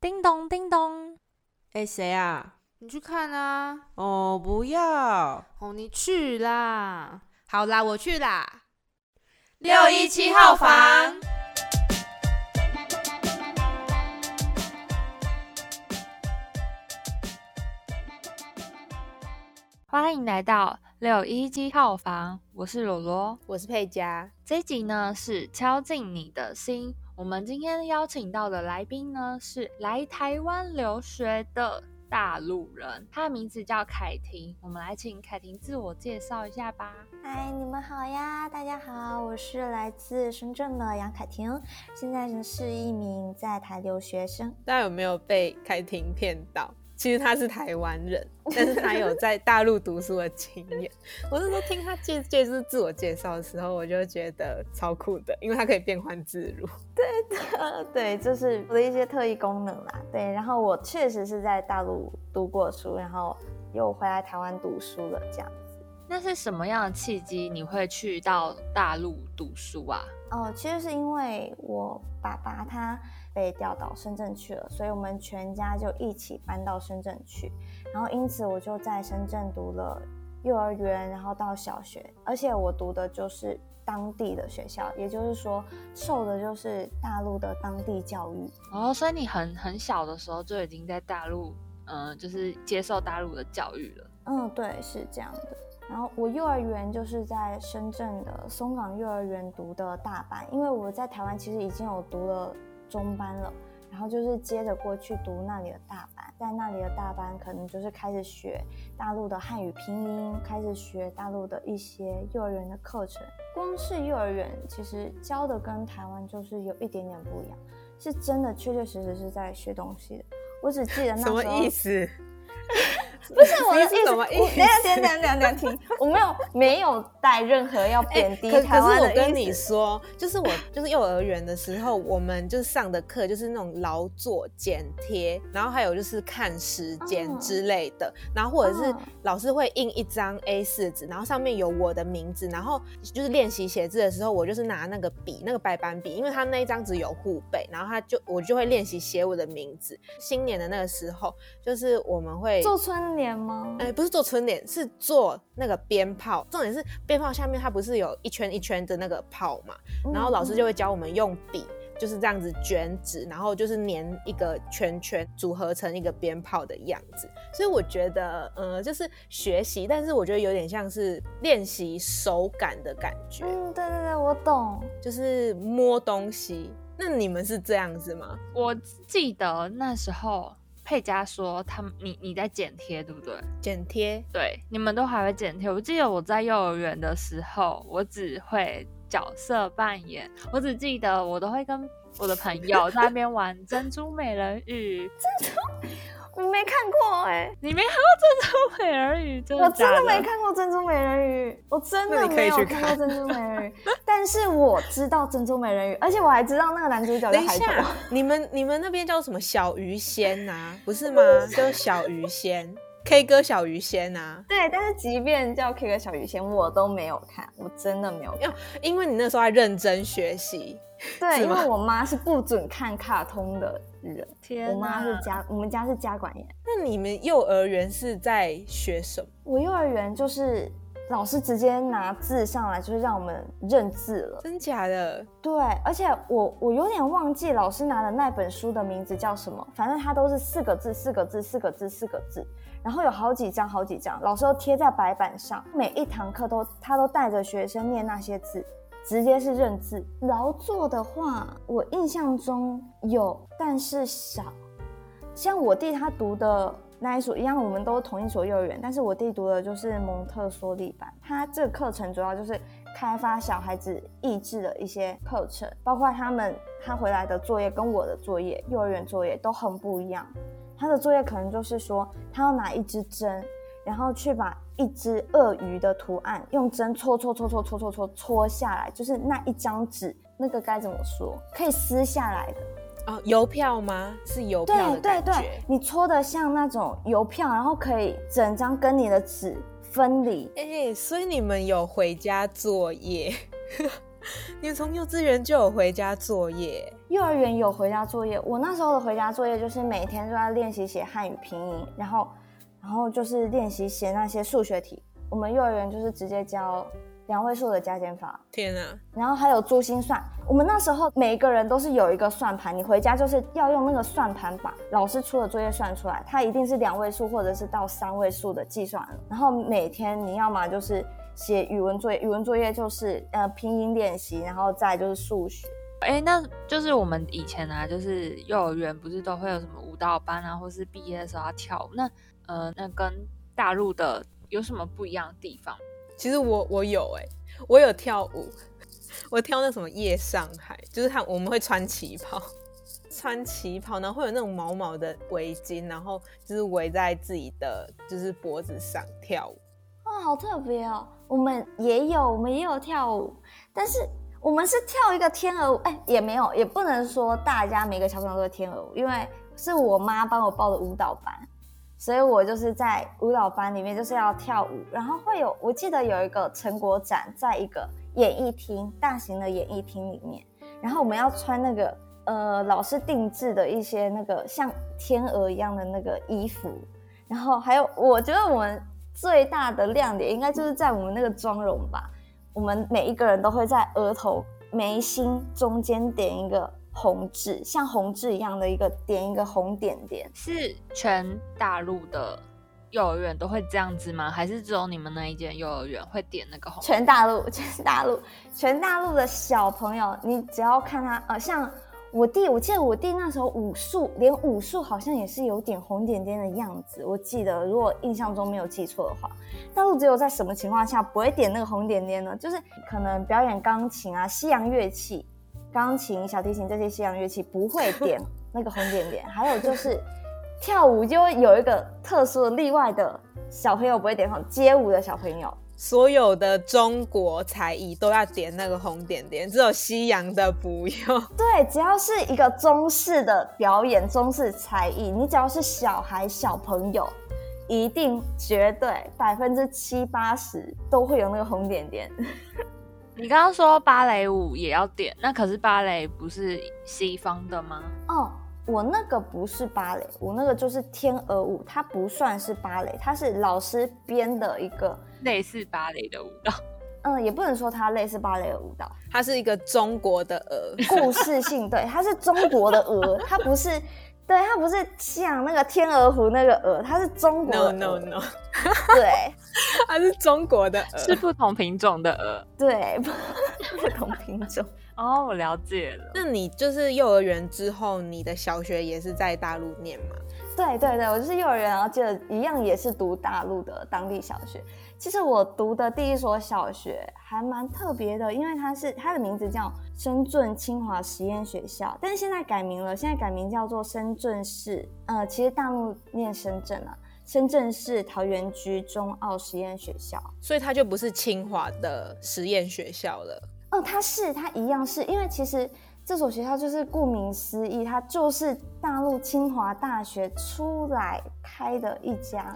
叮咚叮咚，哎，谁啊？你去看啊！哦，不要！哦，你去啦！好啦，我去啦。六一七号房，欢迎来到六一七号房，我是罗罗，我是佩佳。这集呢是敲进你的心。我们今天邀请到的来宾呢，是来台湾留学的大陆人，他的名字叫凯婷。我们来请凯婷自我介绍一下吧。嗨，你们好呀，大家好，我是来自深圳的杨凯婷，现在是一名在台留学生。大家有没有被凯婷骗到？其实他是台湾人，但是他有在大陆读书的经验。我那时候听他介介是自我介绍的时候，我就觉得超酷的，因为他可以变换自如。对的，对，就是我的一些特异功能啦。对，然后我确实是在大陆读过书，然后又回来台湾读书了，这样子。那是什么样的契机你会去到大陆读书啊？哦，其实是因为我爸爸他。被调到深圳去了，所以我们全家就一起搬到深圳去。然后因此我就在深圳读了幼儿园，然后到小学，而且我读的就是当地的学校，也就是说受的就是大陆的当地教育。哦，所以你很很小的时候就已经在大陆，嗯，就是接受大陆的教育了。嗯，对，是这样的。然后我幼儿园就是在深圳的松岗幼儿园读的大班，因为我在台湾其实已经有读了。中班了，然后就是接着过去读那里的大班，在那里的大班可能就是开始学大陆的汉语拼音，开始学大陆的一些幼儿园的课程。光是幼儿园其实教的跟台湾就是有一点点不一样，是真的确确实实是在学东西的。我只记得那什么意思？不是我的意思，我没有没有带任何要贬低台湾的可是我跟你说，就是我就是幼儿园的时候，我们就是上的课就是那种劳作剪贴，然后还有就是看时间之类的，然后或者是老师会印一张 A 四纸，然后上面有我的名字，然后就是练习写字的时候，我就是拿那个笔，那个白板笔，因为他那一张纸有护背，然后他就我就会练习写我的名字。新年的那个时候，就是我们会做春。年吗？哎，不是做春联，是做那个鞭炮。重点是鞭炮下面它不是有一圈一圈的那个炮嘛？然后老师就会教我们用笔就是这样子卷纸，然后就是粘一个圈圈，组合成一个鞭炮的样子。所以我觉得，呃，就是学习，但是我觉得有点像是练习手感的感觉。嗯，对对对，我懂，就是摸东西。那你们是这样子吗？我记得那时候。佩佳说：“他们，你你在剪贴，对不对？剪贴，对，你们都还会剪贴。我记得我在幼儿园的时候，我只会角色扮演，我只记得我都会跟我的朋友在那边玩珍珠美人鱼。珍珠。”我没看过哎，你没看过珍珠美人鱼？真的我真的没看过珍珠美人鱼，我真的没有看过珍珠美人鱼。但是我知道珍珠美人鱼，而且我还知道那个男主角叫海豚。你们你们那边叫什么小鱼仙呐？不是吗？叫小鱼仙，K 歌小鱼仙呐。对，但是即便叫 K 歌小鱼仙，我都没有看，我真的没有看，因为你那时候还认真学习。对，因为我妈是不准看卡通的人。天，我妈是家，我们家是家管严。那你们幼儿园是在学什么？我幼儿园就是老师直接拿字上来，就是让我们认字了。真假的？对，而且我我有点忘记老师拿的那本书的名字叫什么，反正它都是四个字，四个字，四个字，四个字，然后有好几张，好几张，老师都贴在白板上，每一堂课都他都带着学生念那些字。直接是认字，劳作的话，我印象中有，但是少。像我弟他读的那一所一样，我们都同一所幼儿园，但是我弟读的就是蒙特梭利班，他这个课程主要就是开发小孩子意志的一些课程，包括他们他回来的作业跟我的作业，幼儿园作业都很不一样。他的作业可能就是说，他要拿一支针。然后去把一只鳄鱼的图案用针戳戳戳戳戳戳戳戳下来，就是那一张纸，那个该怎么说？可以撕下来的哦，邮票吗？是邮票的对对对，你戳的像那种邮票，然后可以整张跟你的纸分离。哎，所以你们有回家作业？你们从幼稚园就有回家作业？幼儿园有回家作业，我那时候的回家作业就是每天都要练习写汉语拼音，然后，然后就是练习写那些数学题。我们幼儿园就是直接教两位数的加减法，天啊！然后还有珠心算。我们那时候每一个人都是有一个算盘，你回家就是要用那个算盘把老师出的作业算出来，它一定是两位数或者是到三位数的计算。然后每天你要么就是写语文作业，语文作业就是呃拼音练习，然后再就是数学。哎，那就是我们以前啊，就是幼儿园不是都会有什么舞蹈班啊，或是毕业的时候要跳舞。那呃，那跟大陆的有什么不一样的地方？其实我我有哎，我有跳舞，我跳那什么夜上海，就是他我们会穿旗袍，穿旗袍，然后会有那种毛毛的围巾，然后就是围在自己的就是脖子上跳舞。哇，好特别哦！我们也有，我们也有跳舞，但是我们是跳一个天鹅舞，哎，也没有，也不能说大家每个小朋友都是天鹅舞，因为是我妈帮我报的舞蹈班。所以我就是在舞蹈班里面，就是要跳舞，然后会有，我记得有一个成果展，在一个演艺厅，大型的演艺厅里面，然后我们要穿那个呃老师定制的一些那个像天鹅一样的那个衣服，然后还有，我觉得我们最大的亮点应该就是在我们那个妆容吧，我们每一个人都会在额头眉心中间点一个。红痣像红痣一样的一个点一个红点点，是全大陆的幼儿园都会这样子吗？还是只有你们那一间幼儿园会点那个红？全大陆，全大陆，全大陆的小朋友，你只要看他，呃，像我弟，我记得我弟那时候武术，连武术好像也是有点红点点的样子。我记得，如果印象中没有记错的话，大陆只有在什么情况下不会点那个红点点呢？就是可能表演钢琴啊，西洋乐器。钢琴、小提琴这些西洋乐器不会点 那个红点点，还有就是跳舞就会有一个特殊的例外的小朋友不会点红，街舞的小朋友，所有的中国才艺都要点那个红点点，只有西洋的不用。对，只要是一个中式的表演，中式才艺，你只要是小孩小朋友，一定绝对百分之七八十都会有那个红点点。你刚刚说芭蕾舞也要点，那可是芭蕾不是西方的吗？哦，我那个不是芭蕾，我那个就是天鹅舞，它不算是芭蕾，它是老师编的一个 类似芭蕾的舞蹈。嗯，也不能说它类似芭蕾的舞蹈，它是一个中国的鹅，故事性对，它是中国的鹅，它不是。对，它不是像那个天鹅湖那个鹅，它是中国的 No no no，对，它是中国的鹅，是不同品种的鹅。对，不同品种。哦，我了解了。那你就是幼儿园之后，你的小学也是在大陆念吗？对对对，我就是幼儿园，然后接着一样也是读大陆的当地小学。其实我读的第一所小学还蛮特别的，因为它是它的名字叫深圳清华实验学校，但是现在改名了，现在改名叫做深圳市。呃，其实大陆念深圳啊，深圳市桃源居中澳实验学校，所以它就不是清华的实验学校了。哦，它是，它一样是因为其实这所学校就是顾名思义，它就是大陆清华大学出来开的一家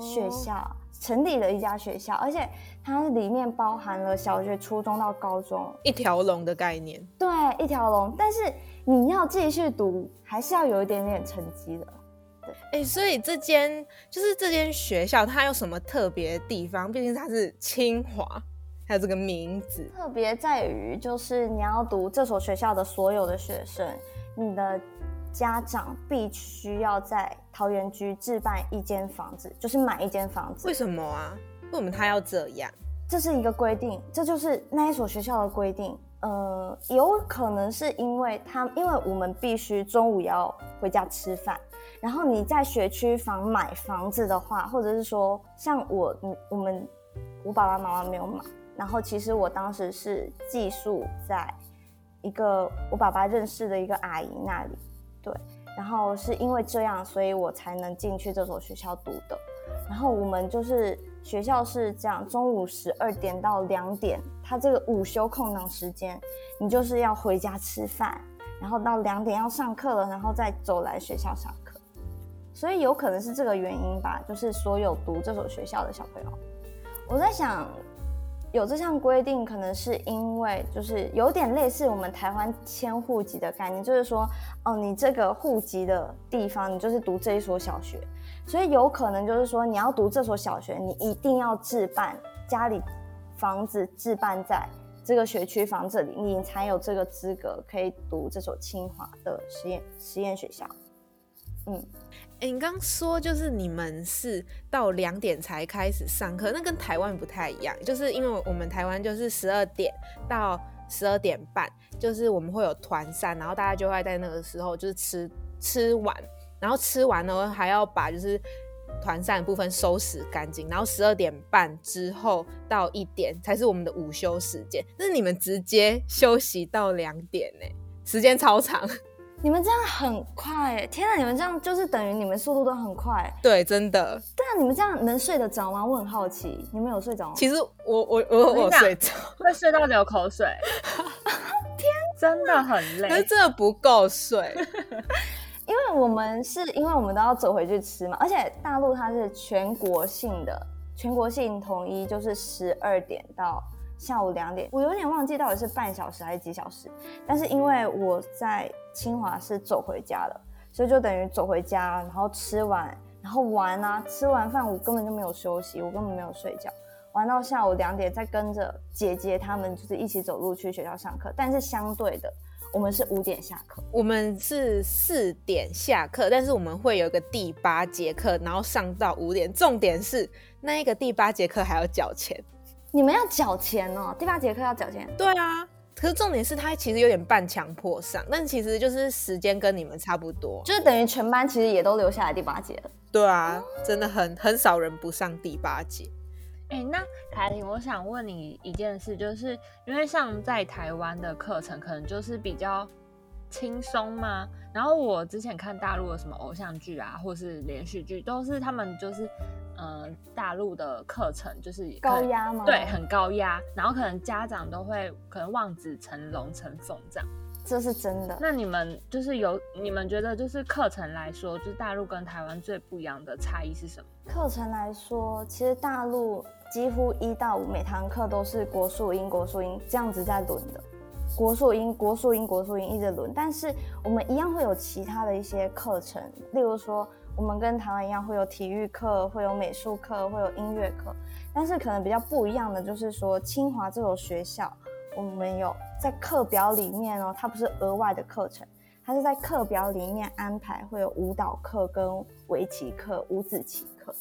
学校。成立了一家学校，而且它里面包含了小学、初中到高中一条龙的概念。对，一条龙。但是你要继续读，还是要有一点点成绩的。对，哎，所以这间就是这间学校，它有什么特别的地方？毕竟它是清华，还有这个名字。特别在于，就是你要读这所学校的所有的学生，你的。家长必须要在桃园居置办一间房子，就是买一间房子。为什么啊？为什么他要这样？这是一个规定，这就是那一所学校的规定。呃，有可能是因为他，因为我们必须中午要回家吃饭，然后你在学区房买房子的话，或者是说像我，我们我爸爸妈妈没有买，然后其实我当时是寄宿在一个我爸爸认识的一个阿姨那里。对，然后是因为这样，所以我才能进去这所学校读的。然后我们就是学校是这样，中午十二点到两点，他这个午休空档时间，你就是要回家吃饭，然后到两点要上课了，然后再走来学校上课。所以有可能是这个原因吧，就是所有读这所学校的小朋友，我在想，有这项规定，可能是因为就是有点类似我们台湾迁户籍的概念，就是说，哦，你这个户籍的地方，你就是读这一所小学，所以有可能就是说，你要读这所小学，你一定要置办家里房子置办在这个学区房这里，你才有这个资格可以读这所清华的实验实验学校。嗯。哎，你刚说就是你们是到两点才开始上课，那跟台湾不太一样，就是因为我们台湾就是十二点到十二点半，就是我们会有团膳，然后大家就会在那个时候就是吃吃完，然后吃完呢还要把就是团膳部分收拾干净，然后十二点半之后到一点才是我们的午休时间，那你们直接休息到两点呢，时间超长。你们这样很快，天啊！你们这样就是等于你们速度都很快。对，真的。对啊，你们这样能睡得着吗？我很好奇，你们有睡着吗？其实我我我我睡着，会睡到流口水。天，真的很累，可是真的不够睡。因为我们是因为我们都要走回去吃嘛，而且大陆它是全国性的，全国性统一就是十二点到。下午两点，我有点忘记到底是半小时还是几小时。但是因为我在清华是走回家的，所以就等于走回家，然后吃完，然后玩啊。吃完饭我根本就没有休息，我根本没有睡觉，玩到下午两点，再跟着姐姐他们就是一起走路去学校上课。但是相对的，我们是五点下课，我们是四点下课，但是我们会有一个第八节课，然后上到五点。重点是那一个第八节课还要缴钱。你们要缴钱哦，第八节课要缴钱。对啊，可是重点是他其实有点半强迫上，但其实就是时间跟你们差不多，就是等于全班其实也都留下来第八节了。对啊，真的很很少人不上第八节。哎，那凯婷，我想问你一件事，就是因为像在台湾的课程可能就是比较轻松嘛？然后我之前看大陆的什么偶像剧啊，或是连续剧，都是他们就是。呃，大陆的课程就是高压吗？对，很高压，然后可能家长都会可能望子成龙成凤这样，这是真的。那你们就是有你们觉得就是课程来说，就是大陆跟台湾最不一样的差异是什么？课程来说，其实大陆几乎一到五每堂课都是国数英国数英这样子在轮的，国数英国数英国数英一直轮，但是我们一样会有其他的一些课程，例如说。我们跟台湾一样，会有体育课，会有美术课，会有音乐课。但是可能比较不一样的就是说，清华这所学校，我们有在课表里面哦，它不是额外的课程，它是在课表里面安排会有舞蹈课跟围棋课、五子棋课。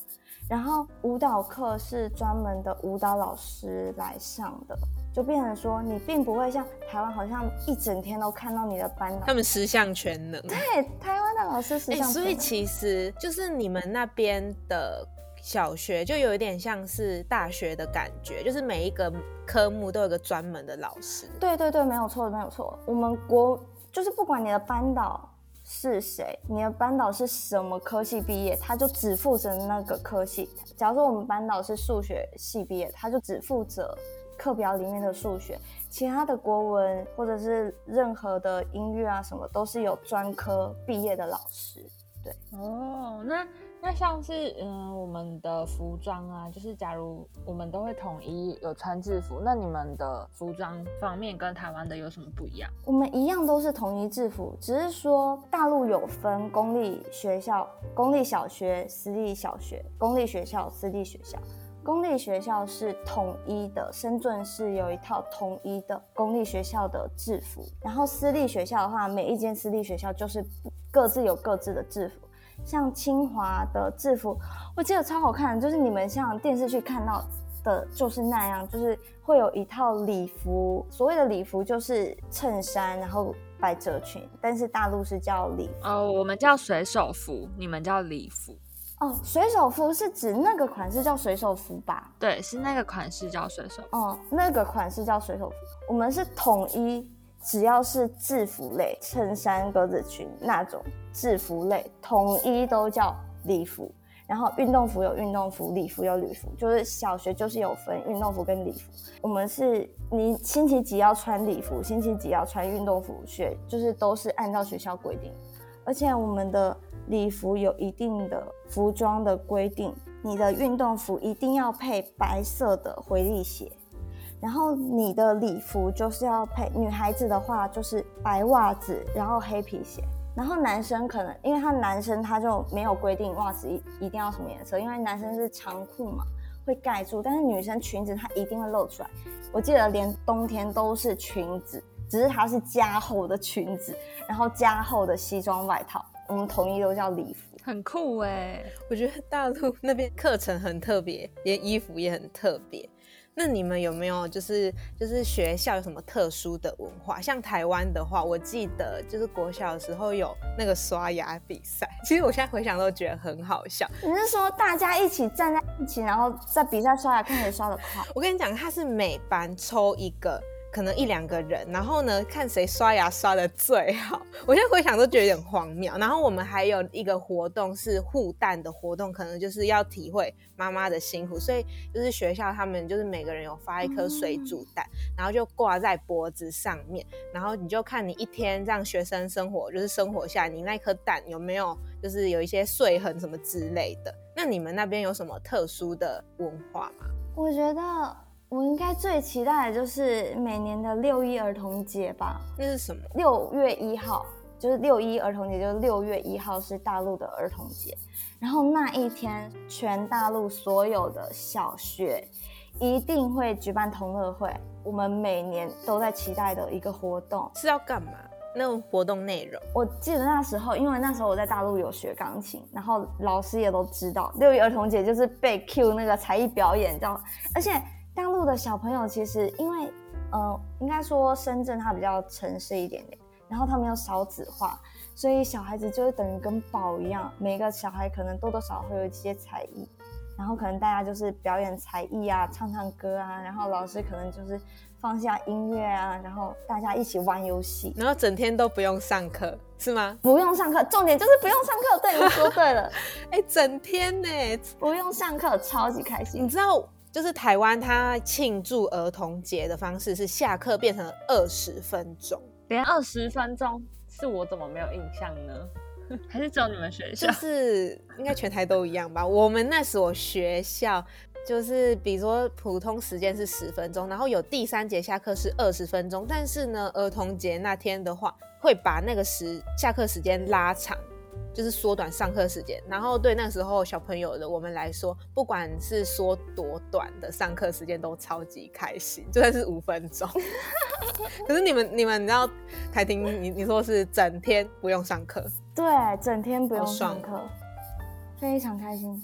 然后舞蹈课是专门的舞蹈老师来上的。就变成说，你并不会像台湾，好像一整天都看到你的班他们十项全能。对，台湾的老师十项。所以其实就是你们那边的小学，就有一点像是大学的感觉，就是每一个科目都有个专门的老师。对对对，没有错，没有错。我们国就是不管你的班导是谁，你的班导是什么科系毕业，他就只负责那个科系。假如说我们班导是数学系毕业，他就只负责。课表里面的数学，其他的国文或者是任何的音乐啊什么，都是有专科毕业的老师。对，哦，那那像是嗯，我们的服装啊，就是假如我们都会统一有穿制服，那你们的服装方面跟台湾的有什么不一样？我们一样都是统一制服，只是说大陆有分公立学校、公立小学、私立小学、公立学校、私立学校。公立学校是统一的，深圳市有一套统一的公立学校的制服。然后私立学校的话，每一间私立学校就是各自有各自的制服。像清华的制服，我记得超好看，就是你们像电视剧看到的，就是那样，就是会有一套礼服。所谓的礼服就是衬衫，然后百褶裙，但是大陆是叫礼服哦，我们叫水手服，你们叫礼服。哦，水手服是指那个款式叫水手服吧？对，是那个款式叫水手。哦，那个款式叫水手服。我们是统一，只要是制服类，衬衫、格子裙那种制服类，统一都叫礼服。然后运动服有运动服，礼服有礼服，就是小学就是有分运动服跟礼服。我们是你星期几要穿礼服，星期几要穿运动服，学就是都是按照学校规定。而且我们的。礼服有一定的服装的规定，你的运动服一定要配白色的回力鞋，然后你的礼服就是要配女孩子的话就是白袜子，然后黑皮鞋。然后男生可能因为他男生他就没有规定袜子一一定要什么颜色，因为男生是长裤嘛，会盖住。但是女生裙子它一定会露出来。我记得连冬天都是裙子，只是它是加厚的裙子，然后加厚的西装外套，我们统一都叫礼服。很酷哎！我觉得大陆那边课程很特别，连衣服也很特别。那你们有没有就是就是学校有什么特殊的文化？像台湾的话，我记得就是国小的时候有那个刷牙比赛，其实我现在回想都觉得很好笑。你是说大家一起站在一起，然后在比赛刷牙，看谁刷的快？我跟你讲，他是每班抽一个。可能一两个人，然后呢，看谁刷牙刷的最好。我现在回想都觉得有点荒谬。然后我们还有一个活动是护蛋的活动，可能就是要体会妈妈的辛苦，所以就是学校他们就是每个人有发一颗水煮蛋，然后就挂在脖子上面，然后你就看你一天这样学生生活就是生活下，你那颗蛋有没有就是有一些碎痕什么之类的。那你们那边有什么特殊的文化吗？我觉得。我应该最期待的就是每年的六一儿童节吧？那是什么？六月一号就是六一儿童节，就是六月一号是大陆的儿童节。然后那一天，全大陆所有的小学一定会举办同乐会。我们每年都在期待的一个活动是要干嘛？那种活动内容？我记得那时候，因为那时候我在大陆有学钢琴，然后老师也都知道六一儿童节就是被 Q 那个才艺表演，知道？而且。大陆的小朋友其实，因为，呃，应该说深圳它比较城市一点点，然后他们又少子化，所以小孩子就是等于跟宝一样，每个小孩可能多多少少会有一些才艺，然后可能大家就是表演才艺啊，唱唱歌啊，然后老师可能就是放下音乐啊，然后大家一起玩游戏，然后整天都不用上课，是吗？不用上课，重点就是不用上课。对，你说对了，哎，整天呢，不用上课，超级开心。你知道？就是台湾，它庆祝儿童节的方式是下课变成二十分钟，连二十分钟是我怎么没有印象呢？还是只有你们学校？就是应该全台都一样吧。我们那所学校就是，比如说普通时间是十分钟，然后有第三节下课是二十分钟，但是呢，儿童节那天的话，会把那个时下课时间拉长。就是缩短上课时间，然后对那时候小朋友的我们来说，不管是缩多短的上课时间都超级开心，就算是五分钟。可是你们你们你知道凯婷，你你说是整天不用上课，对，整天不用上课，非常开心。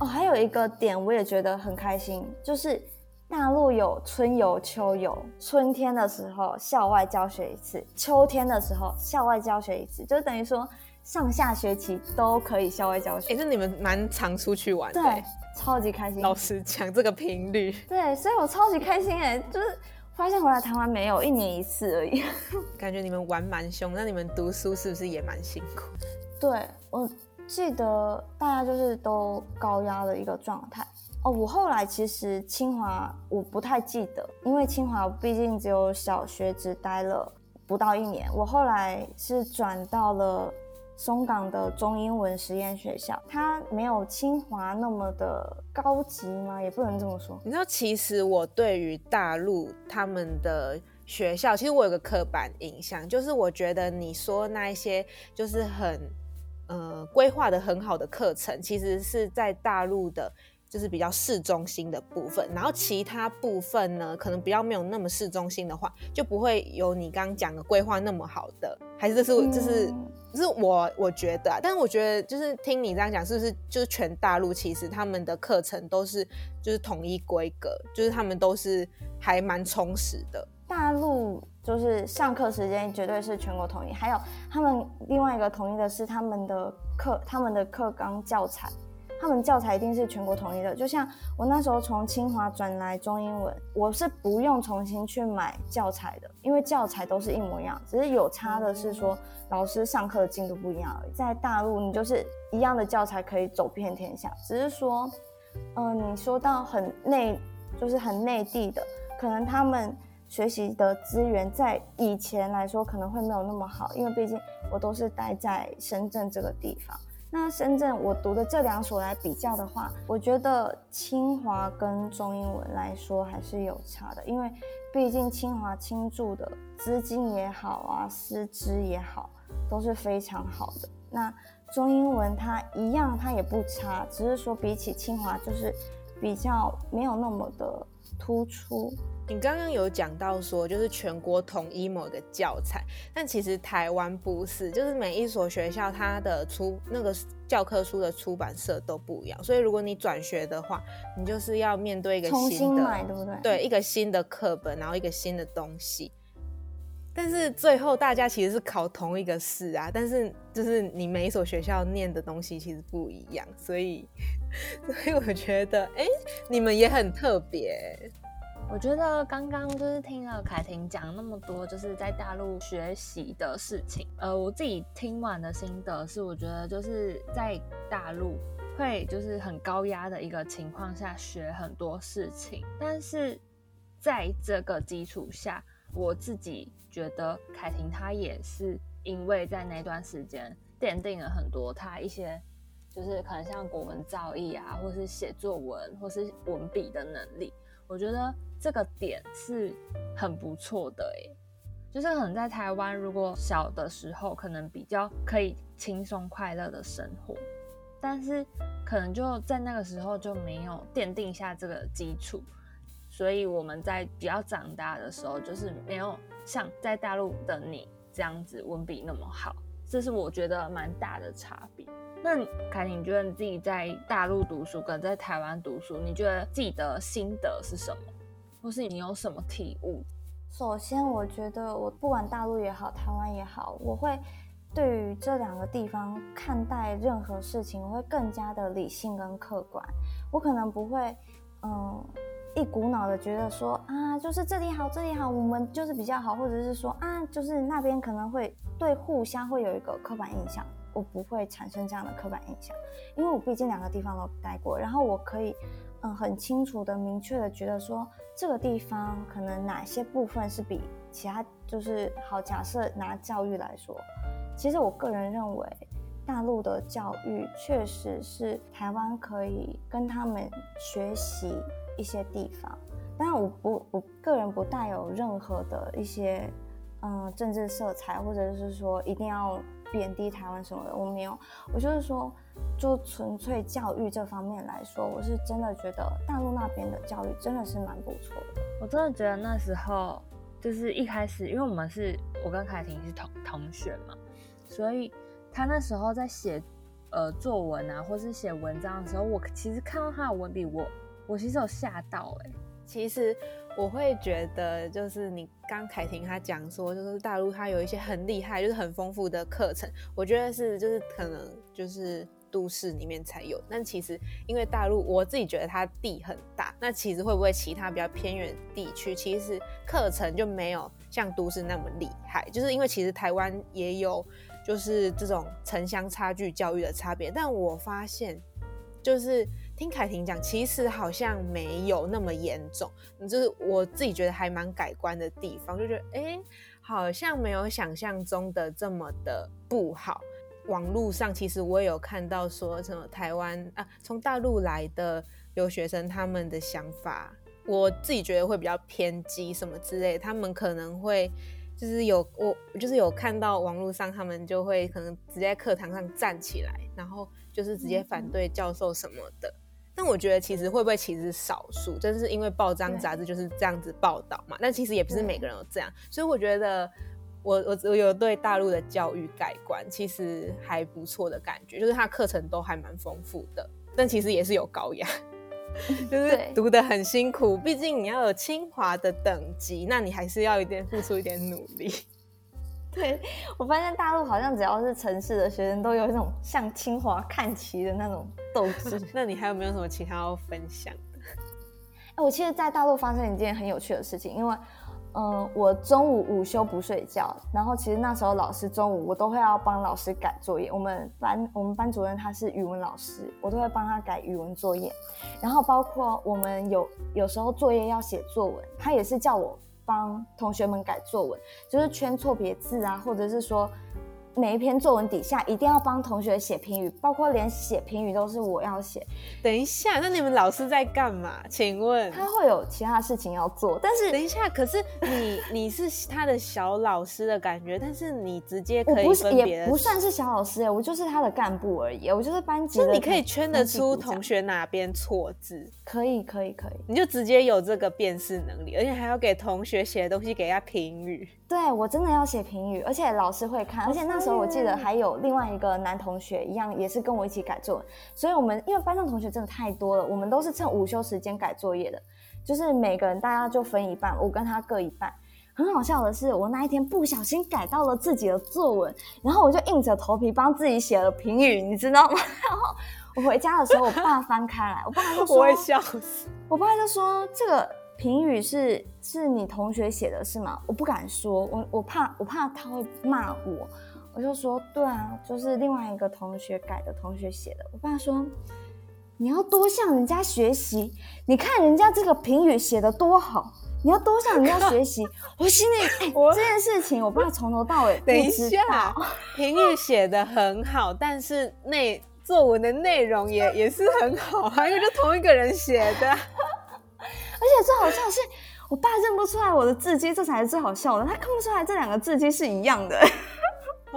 哦，还有一个点我也觉得很开心，就是大陆有春游、秋游，春天的时候校外教学一次，秋天的时候校外教学一次，就等于说。上下学期都可以校外教学，哎，那你们蛮常出去玩，对，超级开心。老师讲这个频率，对，所以我超级开心哎，就是发现回来台湾没有一年一次而已，感觉你们玩蛮凶，那你们读书是不是也蛮辛苦？对，我记得大家就是都高压的一个状态哦。我后来其实清华我不太记得，因为清华毕竟只有小学只待了不到一年，我后来是转到了。松港的中英文实验学校，它没有清华那么的高级吗？也不能这么说。你知道，其实我对于大陆他们的学校，其实我有个刻板印象，就是我觉得你说那一些就是很呃规划的很好的课程，其实是在大陆的。就是比较市中心的部分，然后其他部分呢，可能比较没有那么市中心的话，就不会有你刚刚讲的规划那么好的。还是这是这是这是我我觉得，啊，但是我觉得就是听你这样讲，是不是就是全大陆其实他们的课程都是就是统一规格，就是他们都是还蛮充实的。大陆就是上课时间绝对是全国统一，还有他们另外一个统一的是他们的课，他们的课纲教材。他们教材一定是全国统一的，就像我那时候从清华转来中英文，我是不用重新去买教材的，因为教材都是一模一样，只是有差的是说老师上课的进度不一样而已。在大陆，你就是一样的教材可以走遍天下，只是说，嗯，你说到很内，就是很内地的，可能他们学习的资源在以前来说可能会没有那么好，因为毕竟我都是待在深圳这个地方。那深圳我读的这两所来比较的话，我觉得清华跟中英文来说还是有差的，因为毕竟清华倾注的资金也好啊，师资也好，都是非常好的。那中英文它一样，它也不差，只是说比起清华就是比较没有那么的突出。你刚刚有讲到说，就是全国统一某个教材，但其实台湾不是，就是每一所学校它的出那个教科书的出版社都不一样，所以如果你转学的话，你就是要面对一个新的，买，对不对？对，一个新的课本，然后一个新的东西。但是最后大家其实是考同一个试啊，但是就是你每一所学校念的东西其实不一样，所以 所以我觉得，哎，你们也很特别。我觉得刚刚就是听了凯婷讲那么多，就是在大陆学习的事情。呃，我自己听完的心得是，我觉得就是在大陆会就是很高压的一个情况下学很多事情，但是在这个基础下，我自己觉得凯婷她也是因为在那段时间奠定了很多她一些就是可能像国文造诣啊，或是写作文或是文笔的能力。我觉得这个点是很不错的诶，就是可能在台湾，如果小的时候可能比较可以轻松快乐的生活，但是可能就在那个时候就没有奠定下这个基础，所以我们在比较长大的时候，就是没有像在大陆的你这样子文笔那么好，这是我觉得蛮大的差别。那凯婷，你觉得你自己在大陆读书跟在台湾读书，你觉得自己的心得是什么，或是你有什么体悟？首先，我觉得我不管大陆也好，台湾也好，我会对于这两个地方看待任何事情，我会更加的理性跟客观。我可能不会，嗯，一股脑的觉得说啊，就是这里好，这里好，我们就是比较好，或者是说啊，就是那边可能会对互相会有一个刻板印象。我不会产生这样的刻板印象，因为我毕竟两个地方都待过，然后我可以，嗯，很清楚的、明确的觉得说，这个地方可能哪些部分是比其他就是好。假设拿教育来说，其实我个人认为，大陆的教育确实是台湾可以跟他们学习一些地方，但我不，我个人不带有任何的一些，嗯，政治色彩，或者是说一定要。贬低台湾什么的，我没有。我就是说，就纯粹教育这方面来说，我是真的觉得大陆那边的教育真的是蛮不错的。我真的觉得那时候就是一开始，因为我们是我跟凯婷是同同学嘛，所以他那时候在写呃作文啊，或是写文章的时候，我其实看到他的文笔，我我其实有吓到哎。其实我会觉得，就是你刚凯婷她讲说，就是大陆它有一些很厉害，就是很丰富的课程。我觉得是，就是可能就是都市里面才有。但其实因为大陆，我自己觉得它地很大，那其实会不会其他比较偏远地区，其实课程就没有像都市那么厉害？就是因为其实台湾也有，就是这种城乡差距教育的差别。但我发现，就是。听凯婷讲，其实好像没有那么严重，就是我自己觉得还蛮改观的地方，就觉得哎，好像没有想象中的这么的不好。网络上其实我也有看到说什么台湾啊，从大陆来的留学生他们的想法，我自己觉得会比较偏激什么之类，他们可能会就是有我就是有看到网络上他们就会可能直接课堂上站起来，然后就是直接反对教授什么的。但我觉得其实会不会其实是少数，就是因为报章杂志就是这样子报道嘛。但其实也不是每个人都这样，所以我觉得我我我有对大陆的教育改观，其实还不错的感觉，就是它课程都还蛮丰富的，但其实也是有高压，就是读的很辛苦。毕竟你要有清华的等级，那你还是要一点付出一点努力。对我发现大陆好像只要是城市的学生，都有一种向清华看齐的那种斗志。那你还有没有什么其他要分享的？哎，我其实，在大陆发生一件很有趣的事情，因为，嗯，我中午午休不睡觉，然后其实那时候老师中午我都会要帮老师改作业。我们班我们班主任他是语文老师，我都会帮他改语文作业。然后包括我们有有时候作业要写作文，他也是叫我。帮同学们改作文，就是圈错别字啊，或者是说每一篇作文底下一定要帮同学写评语，包括连写评语都是我要写。等一下，那你们老师在干嘛？请问他会有其他事情要做，但是等一下，可是你你是他的小老师的感觉，但是你直接可以我不是分别的也不算是小老师哎，我就是他的干部而已，我就是班级的。那你可以圈得出同学，学哪边错字，可以可以可以。你就直接有这个辨识能力，而且还要给同学写的东西给他评语。对我真的要写评语，而且老师会看，而且那时候我记得还有另外一个男同学一样，也是跟我一起改作文，所以我们因为班上同学真的太多了，我们都是趁午休时间改作业的，就是每个人大家就分一半，我跟他各一半。很好笑的是，我那一天不小心改到了自己的作文，然后我就硬着头皮帮自己写了评语，你知道吗？然后我回家的时候，我爸翻开来，我爸就说：“我会笑死。我爸就说这个评语是是你同学写的是吗？我不敢说，我我怕我怕他会骂我，我就说对啊，就是另外一个同学改的同学写的。我爸说你要多向人家学习，你看人家这个评语写的多好，你要多向人家学习。我心里、哎这件事情，我爸从头到尾不等一知下道。，评语写的很好，但是内作文的内容也也是很好啊，因为就同一个人写的。而且最好笑的是，我爸认不出来我的字迹，这才是最好笑的。他看不出来这两个字迹是一样的。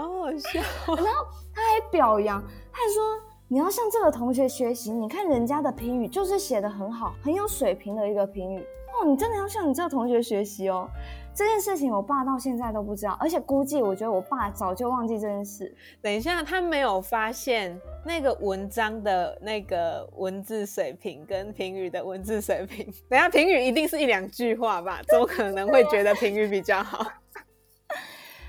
好好笑。然后他还表扬，他还说你要向这个同学学习，你看人家的评语就是写的很好，很有水平的一个评语哦，你真的要向你这个同学学习哦。这件事情我爸到现在都不知道，而且估计我觉得我爸早就忘记这件事。等一下，他没有发现那个文章的那个文字水平跟评语的文字水平。等一下评语一定是一两句话吧？怎么可能会觉得评语比较好？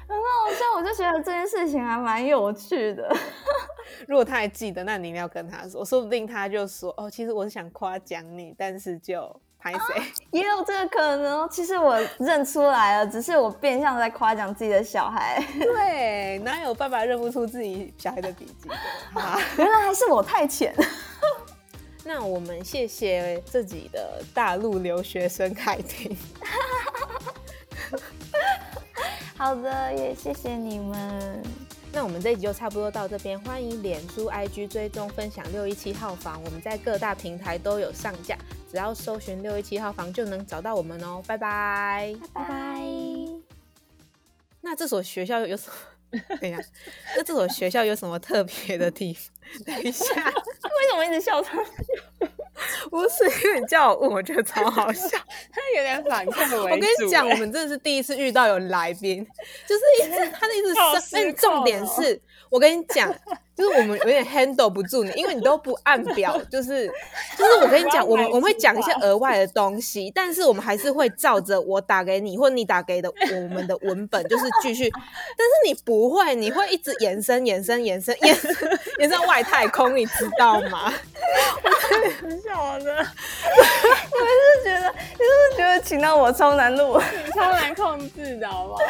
很好笑，我就觉得这件事情还蛮有趣的。如果他还记得，那你一定要跟他说，说不定他就说哦，其实我是想夸奖你，但是就拍谁？也有这个可能哦，其实我认出来了，只是我变相在夸奖自己的小孩，对，哪有爸爸认不出自己小孩的笔记的？哈。原来还是我太浅。那我们谢谢自己的大陆留学生凯婷。好的，也谢谢你们。那我们这一集就差不多到这边，欢迎脸书、IG 追踪分享六一七号房，我们在各大平台都有上架，只要搜寻六一七号房就能找到我们哦。拜拜。拜拜。那这所学校有什么？等一下，那这所学校有什么特别的地方？等一下，为什么一直笑他？不是因为你叫我问，我觉得超好笑。他有点反客为我跟你讲，我们真的是第一次遇到有来宾，就是一直 他的一直上，好失但重点是，我跟你讲，就是我们有点 handle 不住你，因为你都不按表，就是就是我跟你讲，我们我们会讲一些额外的东西，但是我们还是会照着我打给你或你打给的我们的文本，就是继续，但是你不会，你会一直延伸延伸延伸延伸延伸到外太空，你知道吗？很笑的，觉得，你是不是觉得请到我超难录？超难控制的，好不好？